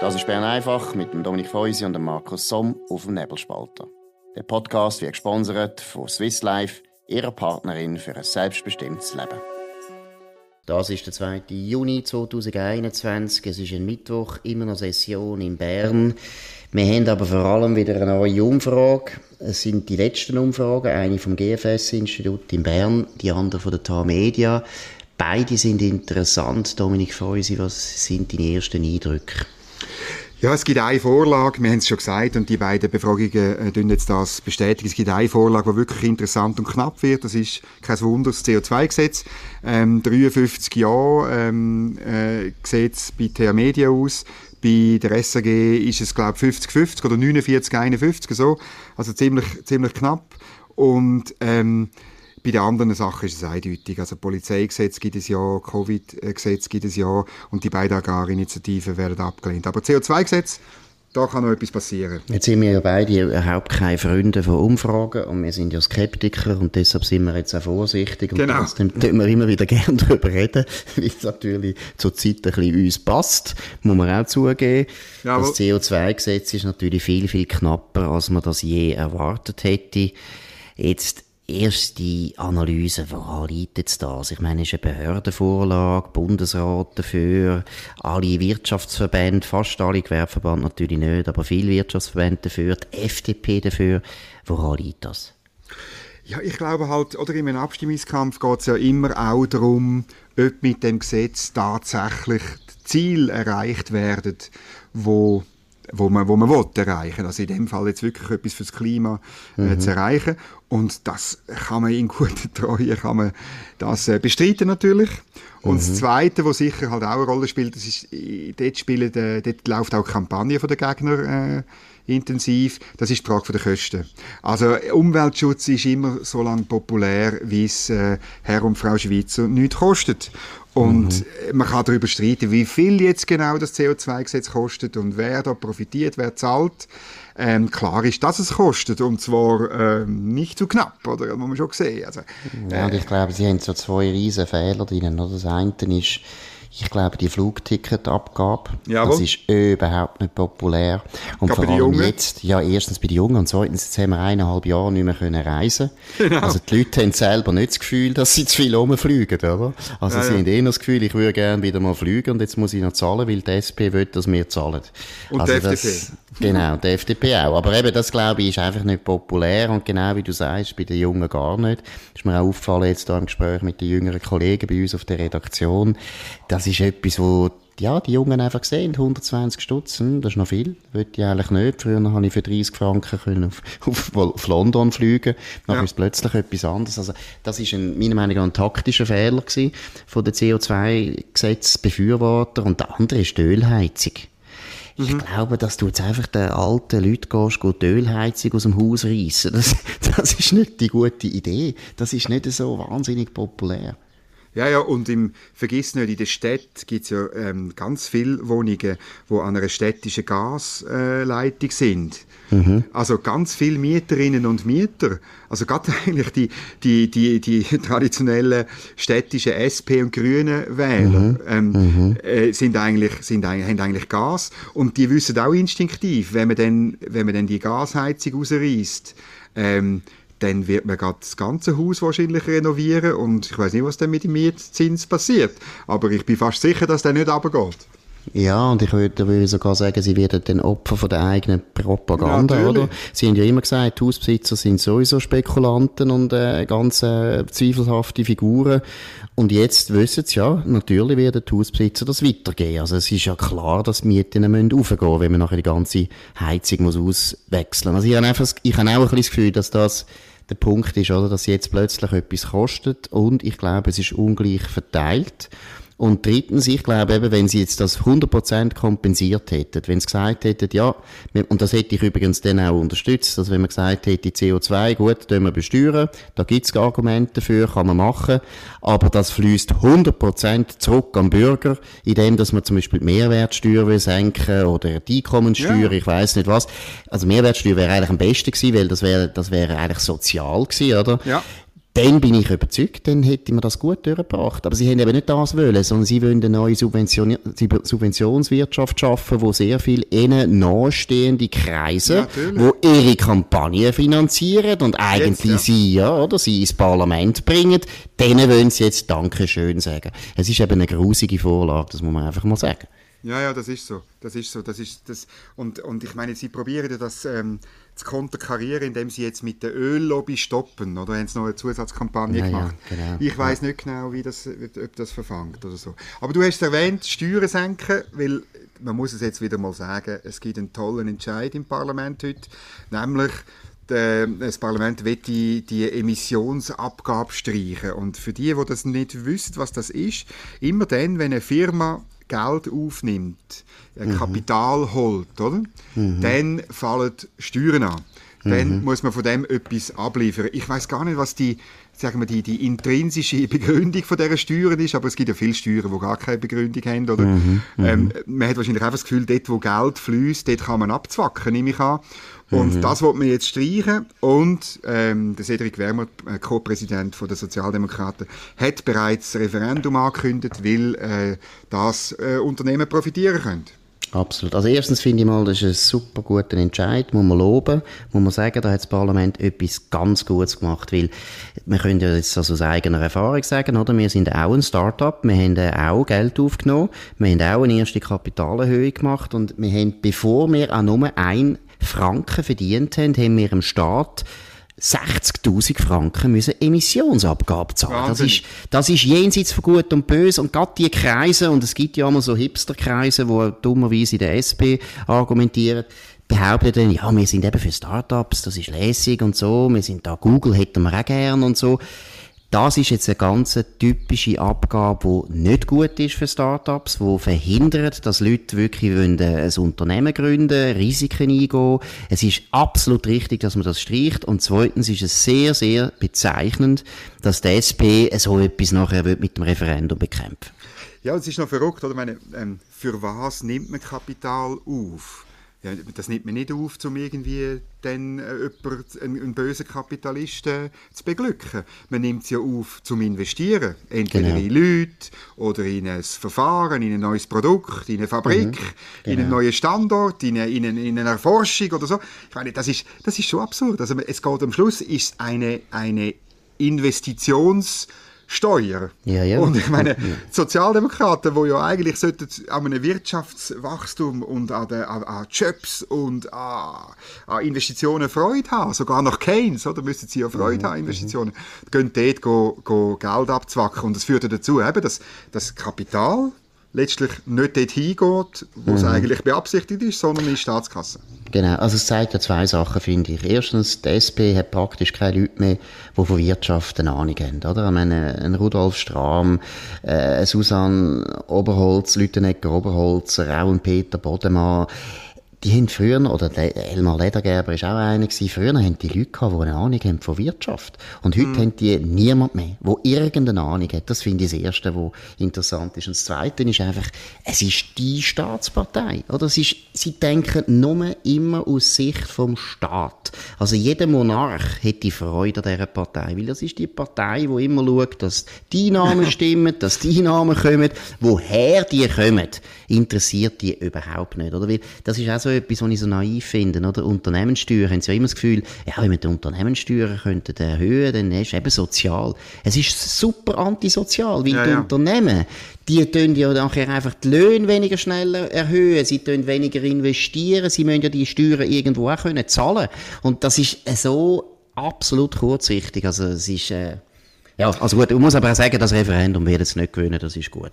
Das ist Bern einfach mit dem Dominik Feusi und dem Markus Somm auf dem Nebelspalter. Der Podcast wird gesponsert von Swiss Life, ihrer Partnerin für ein selbstbestimmtes Leben. Das ist der 2. Juni 2021. Es ist ein Mittwoch, immer noch Session in Bern. Wir haben aber vor allem wieder eine neue Umfrage. Es sind die letzten Umfragen, eine vom GFS-Institut in Bern, die andere von der TAR Media. Beide sind interessant. Dominik Feusi, was sind deine ersten Eindrücke? Ja, es gibt eine Vorlage, wir haben es schon gesagt, und die beiden Befragungen äh, jetzt das bestätigen. Es gibt eine Vorlage, die wirklich interessant und knapp wird. Das ist kein Wunder, das CO2-Gesetz. Ähm, 53 Jahre ähm, äh, sieht es bei TH Media aus. Bei der SAG ist es, glaube ich, 50-50 oder 49-51, so. Also ziemlich, ziemlich knapp. Und ähm, bei den anderen Sachen ist es eindeutig. Also Polizeigesetz gibt es ja, Covid-Gesetz gibt es ja und die beiden Agrarinitiativen werden abgelehnt. Aber CO2-Gesetz, da kann noch etwas passieren. Jetzt sind wir ja beide überhaupt keine Freunde von Umfragen und wir sind ja Skeptiker und deshalb sind wir jetzt auch vorsichtig und genau. trotzdem tun wir immer wieder gerne darüber reden, weil es natürlich zur Zeit ein bisschen uns passt, muss man auch zugeben. Ja, das CO2-Gesetz ist natürlich viel, viel knapper, als man das je erwartet hätte. Jetzt erste Analyse, woran liegt jetzt das? Ich meine, es ist eine Behördenvorlage, Bundesrat dafür, alle Wirtschaftsverbände, fast alle Gewerbeverbände natürlich nicht, aber viele Wirtschaftsverbände dafür, die FDP dafür. Woran liegt das? Ja, ich glaube halt, oder in einem Abstimmungskampf geht es ja immer auch darum, ob mit dem Gesetz tatsächlich Ziele erreicht werden, wo wo man, wo man will erreichen. Also in dem Fall jetzt wirklich etwas fürs Klima äh, mhm. zu erreichen. Und das kann man in guter Treue, kann man das äh, bestreiten natürlich. Und mhm. das Zweite, was sicher halt auch eine Rolle spielt, das ist, äh, dort, spielen, äh, dort läuft auch die Kampagne den Gegner äh, intensiv, das ist die Frage der Kosten. Also Umweltschutz ist immer so lange populär, wie es äh, Herr und Frau Schweizer nichts kostet. Und mhm. man kann darüber streiten, wie viel jetzt genau das CO2-Gesetz kostet und wer da profitiert, wer zahlt. Ähm, klar ist, dass es kostet und zwar ähm, nicht zu knapp, oder? Das muss man schon sehen. Also, äh, ja, und ich glaube, sie haben so zwei riesen Fehler drin. Oder? Das eine ist, ich glaube, die Flugticketabgabe, Jawohl. das ist überhaupt nicht populär. Und vor allem jetzt, ja, erstens bei den Jungen und zweitens, jetzt haben wir eineinhalb Jahre nicht mehr können reisen. Genau. Also die Leute haben selber nicht das Gefühl, dass sie zu viel rumfliegen, oder? Also ja, sie ja. haben eher das Gefühl, ich würde gerne wieder mal fliegen und jetzt muss ich noch zahlen, weil die SP will, dass wir zahlen. Und also die FDP. Das, genau, die FDP auch. Aber eben, das glaube ich, ist einfach nicht populär und genau wie du sagst, bei den Jungen gar nicht. Das ist mir auch aufgefallen jetzt da im Gespräch mit den jüngeren Kollegen bei uns auf der Redaktion das ist etwas, wo ja, die Jungen einfach sehen, 120 Stutzen, das ist noch viel, das ich eigentlich nicht. Früher habe ich für 30 Franken können auf, auf, auf London fliegen, dann ja. ist plötzlich etwas anderes. Also, das ist ein, meiner Meinung nach ein taktischer Fehler gewesen, von den CO2-Gesetzbefürworter und der andere ist die Ölheizung. Ich mhm. glaube, dass du jetzt einfach den alten Leuten gehst, die Ölheizung aus dem Haus reissen. Das, das ist nicht die gute Idee. Das ist nicht so wahnsinnig populär. Ja, ja, und im, vergiss nicht, in der Stadt gibt es ja ähm, ganz viele Wohnungen, die an einer städtischen Gasleitung äh, sind. Mhm. Also ganz viele Mieterinnen und Mieter, also gerade eigentlich die, die, die, die traditionellen städtischen SP und Grünen Wähler, mhm. Ähm, mhm. Äh, sind eigentlich, sind, haben eigentlich Gas und die wissen auch instinktiv, wenn man dann, wenn man dann die Gasheizung rausreißt, ähm, dann wird man gerade das ganze Haus wahrscheinlich renovieren und ich weiß nicht, was dann mit dem Mietzins passiert. Aber ich bin fast sicher, dass der nicht runtergeht. Ja, und ich würde, würde sogar sagen, sie werden dann Opfer von der eigenen Propaganda, ja, oder? Sie haben ja immer gesagt, Hausbesitzer sind sowieso Spekulanten und äh, ganz äh, zweifelhafte Figuren. Und jetzt wissen sie ja, natürlich werden die Hausbesitzer das weitergeben. Also es ist ja klar, dass die Mieten müssen raufgehen, wenn man nachher die ganze Heizung muss auswechseln. Also ich habe einfach, ich habe auch ein bisschen das Gefühl, dass das der Punkt ist, oder, dass jetzt plötzlich etwas kostet und ich glaube, es ist ungleich verteilt. Und drittens, ich glaube eben, wenn sie jetzt das 100% kompensiert hätten, wenn sie gesagt hätten, ja, und das hätte ich übrigens dann auch unterstützt, dass wenn man gesagt hätte, CO2, gut, tun wir besteuern, da gibt's Argumente dafür, kann man machen, aber das fließt 100% zurück am Bürger, indem dass man zum Beispiel die Mehrwertsteuer will senken oder die Einkommenssteuer, ja. ich weiß nicht was. Also Mehrwertsteuer wäre eigentlich am besten gewesen, weil das wäre, das wäre eigentlich sozial gewesen, oder? Ja dann bin ich überzeugt, dann hätte man das gut durchgebracht. Aber sie haben eben nicht das wollen, sondern sie wollen eine neue Subvention Subventionswirtschaft schaffen, wo sehr viel ihnen nahestehende Kreise, ja, wo ihre Kampagnen finanzieren und eigentlich jetzt, ja. sie, ja, oder sie ins Parlament bringen, denen wollen sie jetzt Dankeschön sagen. Es ist eben eine grusige Vorlage, das muss man einfach mal sagen. Ja, ja, das ist so. Das ist so. Das ist das. Und, und ich meine, sie probieren das ähm, zu konterkarieren, indem sie jetzt mit der Öllobby stoppen. Oder haben sie noch eine Zusatzkampagne ja, gemacht? Ja, genau. Ich weiß ja. nicht genau, wie das, ob das verfangt oder so. Aber du hast es erwähnt, Steuern senken, weil man muss es jetzt wieder mal sagen, es gibt einen tollen Entscheid im Parlament heute, nämlich das Parlament will die, die Emissionsabgabe streichen. Und für die, die das nicht wissen, was das ist, immer dann, wenn eine Firma Geld aufnimmt, mhm. Kapital holt, oder? Mhm. dann fallen Steuern an. Dann mhm. muss man von dem etwas abliefern. Ich weiß gar nicht, was die, sagen wir, die, die intrinsische Begründung von dieser Steuern ist, aber es gibt ja viele Steuern, die gar keine Begründung haben. Oder? Mhm. Ähm, mhm. man hat wahrscheinlich einfach das Gefühl, dort, wo Geld fließt, dort kann man abzwacken, nehme ich an. Und mhm. das wird man jetzt streichen. Und ähm, der Cedric Wermer, äh, Co-Präsident der Sozialdemokraten, hat bereits ein Referendum angekündigt, weil äh, das äh, Unternehmen profitieren können. Absolut. Also erstens finde ich mal, das ist ein super guter Entscheid, muss man loben, muss man sagen, da hat das Parlament etwas ganz Gutes gemacht, weil wir können ja jetzt also aus eigener Erfahrung sagen, oder? Wir sind auch ein Start-up, wir haben auch Geld aufgenommen, wir haben auch eine erste Kapitalerhöhung gemacht und wir haben, bevor wir auch nur ein Franken verdient haben, haben wir im Staat 60.000 Franken müssen Emissionsabgabe zahlen. Das ist, das ist jenseits von Gut und Böse. Und gerade die Kreise, und es gibt ja immer so Hipster-Kreise, die dummerweise in der SP argumentieren, behaupten dann, ja, wir sind eben für Startups, das ist lässig und so, wir sind da, Google hätten wir auch gern und so. Das ist jetzt eine ganz typische Abgabe, die nicht gut ist für Startups, die verhindert, dass Leute wirklich wollen, äh, ein Unternehmen gründen, Risiken eingehen. Es ist absolut richtig, dass man das streicht. Und zweitens ist es sehr, sehr bezeichnend, dass die SP so etwas nachher mit dem Referendum bekämpfen Ja, es ist noch verrückt, oder? Ich meine, ähm, für was nimmt man Kapital auf? Ja, das nimmt man nicht auf, um irgendwie dann äh, einen bösen Kapitalisten zu beglücken. Man nimmt es ja auf, zum investieren. Entweder genau. in Leute oder in ein Verfahren, in ein neues Produkt, in eine Fabrik, mhm. genau. in einen genau. neuen Standort, in eine, in, eine, in eine Erforschung oder so. Ich meine, das ist, das ist schon absurd. Also es geht am Schluss, ist eine, eine Investitions- Steuer. Ja, ja. Und ich meine, Sozialdemokraten, die ja eigentlich sollten an einem Wirtschaftswachstum und an, den, an, an Jobs und an, an, Investitionen Freude haben, sogar nach Keynes, oder müssen sie ja Freude mhm. haben, Investitionen, mhm. gehen dort go, go Geld abzwacken und das führt dazu, eben, dass das Kapital letztlich nicht dort hingeht, wo mhm. es eigentlich beabsichtigt ist, sondern in die Staatskasse. Genau, also es zeigt ja zwei Sachen, finde ich. Erstens, die SP hat praktisch keine Leute mehr, die von Wirtschaft eine Ahnung haben, oder? Ich meine, ein Rudolf Strahm, äh, Susanne Oberholz, Lütenegger Oberholzer, auch ein Peter Bodemann, die haben früher, oder Elmar Ledergerber ist auch einer gewesen, früher haben die Leute gehabt, die eine Ahnung haben von Wirtschaft. Und heute mm. haben die niemand mehr, der irgendeine Ahnung hat. Das finde ich das Erste, was interessant ist. Und das Zweite ist einfach, es ist die Staatspartei, oder? Es ist, sie denken nur immer aus Sicht vom Staat. Also jeder Monarch hätte Freude an dieser Partei, weil das ist die Partei, die immer schaut, dass die Einnahmen stimmen, dass die Einnahmen kommen, woher die kommen, interessiert die überhaupt nicht, oder? Weil das ist auch so etwas, was ich so naiv finde, oder? Unternehmenssteuer haben sie ja immer das Gefühl, ja, wenn wir die Unternehmenssteuer könnten erhöhen, dann ist es eben sozial. Es ist super antisozial, weil ja, die ja. Unternehmen, die tun ja nachher einfach die Löhne weniger schnell erhöhen, sie tun weniger investieren, sie müssen ja die Steuern irgendwo auch können zahlen. Und das ist so absolut kurzsichtig. Also es ist, äh, ja, also gut, ich muss aber auch sagen, das Referendum wird jetzt nicht gewinnen, das ist gut.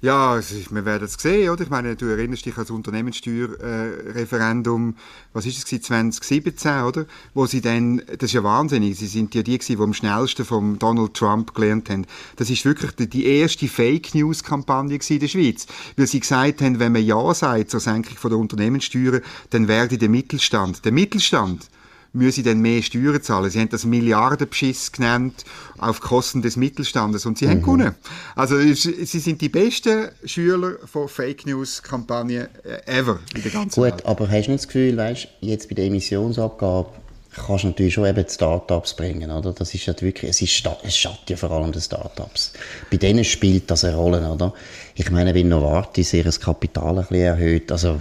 Ja, wir werden es sehen, oder? Ich meine, du erinnerst dich an das Unternehmenssteuerreferendum, äh, was ist es 2017, oder? Wo sie dann, das ist ja wahnsinnig, sie sind ja die gewesen, die am schnellsten vom Donald Trump gelernt haben. Das ist wirklich die, die erste Fake News Kampagne in der Schweiz, weil sie gesagt haben, wenn man ja sagt zur Senkung von der Unternehmenssteuer, dann werde der Mittelstand, der Mittelstand müssen dann mehr Steuern zahlen. Sie haben das Milliardenbeschiss genannt auf Kosten des Mittelstandes und sie mhm. haben gewonnen. Also sie sind die besten Schüler von Fake News Kampagnen äh, ever in der ganzen Gut, Welt. aber hast du nicht das Gefühl, weißt, jetzt bei der Emissionsabgabe kannst du natürlich schon eben Startups bringen, oder? Das ist ja wirklich, es ist, es schadet ja vor allem die Startups. Bei denen spielt das eine Rolle, oder? Ich meine, wenn Novartis ihr Kapital ein bisschen erhöht, also,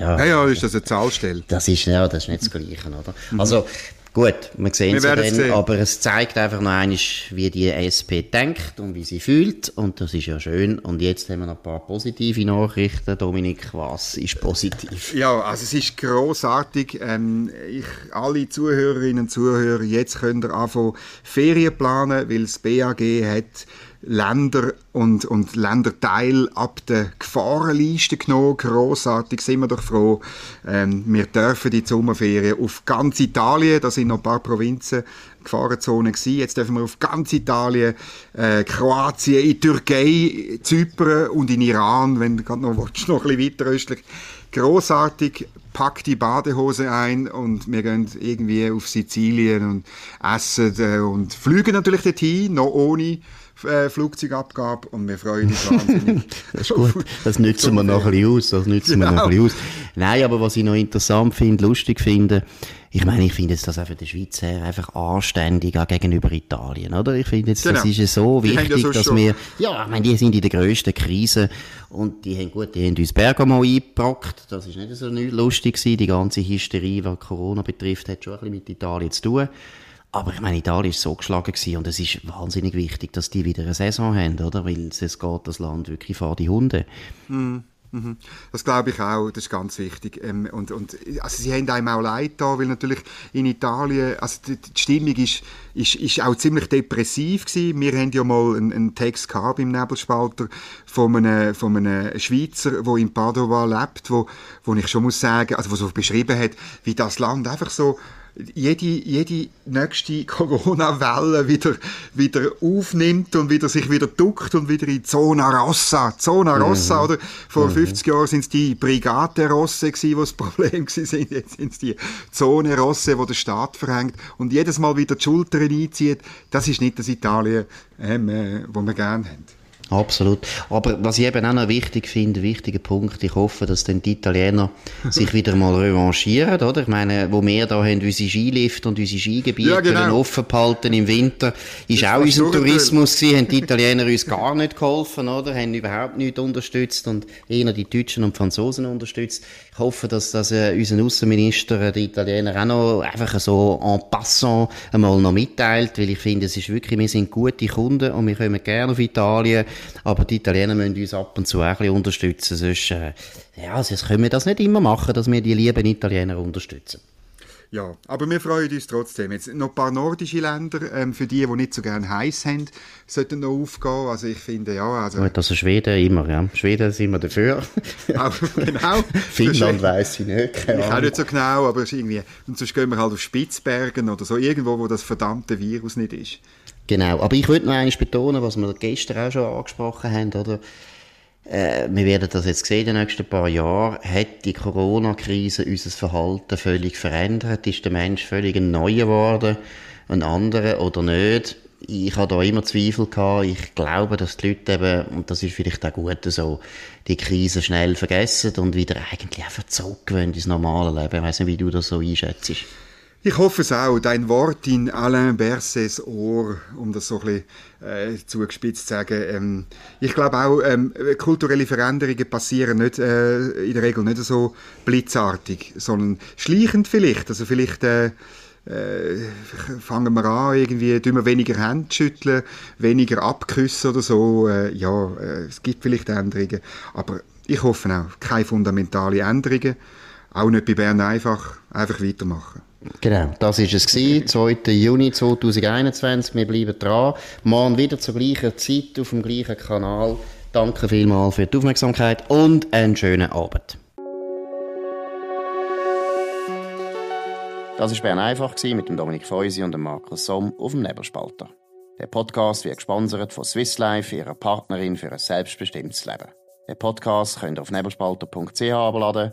ja. Ja, ja, ist das eine Zahlstelle? Das ist, ja, das ist nicht das Gleiche, oder? Also, Gut, wir sehen es dann, sehen. aber es zeigt einfach noch einmal, wie die SP denkt und wie sie fühlt und das ist ja schön. Und jetzt haben wir noch ein paar positive Nachrichten. Dominik, was ist positiv? Ja, also es ist großartig. Ähm, ich, alle Zuhörerinnen und Zuhörer, jetzt könnt ihr anfangen Ferien planen, weil das BAG hat Länder und, und Länderteil ab der Gefahrenliste genommen. Grossartig, sind wir doch froh. Ähm, wir dürfen die Sommerferien auf ganz Italien, da sind noch ein paar Provinzen, Gefahrenzone gewesen. Jetzt dürfen wir auf ganz Italien, äh, Kroatien, in Türkei, Zypern und in Iran, wenn du noch willst, noch ein bisschen weiter östlich. Grossartig, pack die Badehose ein und wir gehen irgendwie auf Sizilien und essen äh, und fliegen natürlich dorthin, noch ohne äh, Flugzeugabgabe und wir freuen uns wahnsinnig. das ist gut, das nützen wir noch ein bisschen aus, das nützen genau. wir noch ein genau. bisschen aus. Nein, aber was ich noch interessant finde, lustig finde, ich meine, ich finde jetzt das auch für die Schweiz einfach anständig auch gegenüber Italien, oder? Ich finde jetzt, genau. das ist so wichtig, ja so dass schon. wir, ja, ich meine, die sind in der grössten Krise und die haben gut, die haben uns Bergamo eingepackt, das ist nicht so lustig gewesen, die ganze Hysterie, was Corona betrifft, hat schon ein bisschen mit Italien zu tun. Aber ich meine, Italien ist so geschlagen gewesen und es ist wahnsinnig wichtig, dass die wieder eine Saison haben, oder? Weil es geht das Land wirklich vor die Hunde. Mm. Das glaube ich auch, das ist ganz wichtig. Ähm, und, und, also sie haben einem auch leid da, weil natürlich in Italien, also die, die Stimmung ist, ist, ist auch ziemlich depressiv gewesen. Wir haben ja mal einen, einen Text gehabt im Nebelspalter von einem, von einem Schweizer, der in Padova lebt, wo, wo ich schon muss sagen, also wo so beschrieben hat, wie das Land einfach so jede, jede nächste Corona-Welle wieder, wieder aufnimmt und wieder sich wieder duckt und wieder in Zona Rossa, Zona mhm. Rossa, mhm. oder? Vor mhm. 50 Jahren sind es die Brigate Rosse gewesen, die das Problem sind. Jetzt sind es die Zone Rosse, wo der Staat verhängt und jedes Mal wieder die Schultern einzieht. Das ist nicht das Italien, ähm, äh, wo wir gerne haben. Absolut. Aber was ich eben auch noch wichtig finde, wichtiger Punkt, ich hoffe, dass dann die Italiener sich wieder mal revanchieren, oder? Ich meine, wo wir da haben unsere Skilift und unsere Skigebiete ja, genau. offen behalten im Winter, ist das auch unser Tourismus gewesen, haben die Italiener uns gar nicht geholfen, oder? Haben überhaupt nicht unterstützt und eher die Deutschen und Franzosen unterstützt. Ich hoffe, dass das äh, unser Außenminister, äh, die Italiener, auch noch einfach so en passant einmal noch mitteilt, weil ich finde, es ist wirklich, wir sind gute Kunden und wir kommen gerne auf Italien aber die Italiener müssen uns ab und zu auch ein bisschen unterstützen. Sonst, äh, ja, sonst können wir das nicht immer machen, dass wir die lieben Italiener unterstützen. Ja, aber wir freuen uns trotzdem. Jetzt noch ein paar nordische Länder, ähm, für die, die nicht so gerne heiß haben, sollten noch aufgehen. Also ich finde, ja... Also, Gut, also Schweden immer, ja. Schweden sind wir dafür. Auch, genau. Finnland weiss ich nicht. Ich auch nicht so genau, aber irgendwie... Und sonst gehen wir halt auf Spitzbergen oder so, irgendwo, wo das verdammte Virus nicht ist. Genau, aber ich würde noch einmal betonen, was wir gestern auch schon angesprochen haben, oder? Äh, wir werden das jetzt sehen in den nächsten paar Jahren. Hat die Corona-Krise unser Verhalten völlig verändert? Ist der Mensch völlig ein neuer geworden, ein anderer oder nicht? Ich habe da immer Zweifel gehabt. Ich glaube, dass die Leute eben, und das ist vielleicht auch gut so, die Krise schnell vergessen und wieder eigentlich einfach zurückgewöhnt ins normale Leben. Ich weiss nicht, wie du das so einschätzt. Ich hoffe es auch. Dein Wort in Alain Berses Ohr, um das so ein bisschen äh, zugespitzt zu sagen. Ähm, ich glaube auch, ähm, kulturelle Veränderungen passieren nicht, äh, in der Regel nicht so blitzartig, sondern schleichend vielleicht. Also vielleicht äh, äh, fangen wir an, irgendwie tun wir weniger Hände schütteln, weniger abküssen oder so. Äh, ja, äh, es gibt vielleicht Änderungen, aber ich hoffe auch, keine fundamentalen Änderungen. Auch nicht bei Bern einfach, einfach weitermachen. Genau, das ist es gewesen, 2. Juni 2021. Wir bleiben dran. Morgen wieder zur gleichen Zeit auf dem gleichen Kanal. Danke vielmals für die Aufmerksamkeit und einen schönen Abend. Das war Bern einfach mit dem Dominik Feusi und dem Markus Somm auf dem Nebelspalter. Der Podcast wird gesponsert von Swiss Life, ihrer Partnerin für ein selbstbestimmtes Leben. Den Podcast könnt ihr auf nebelspalter.ch abladen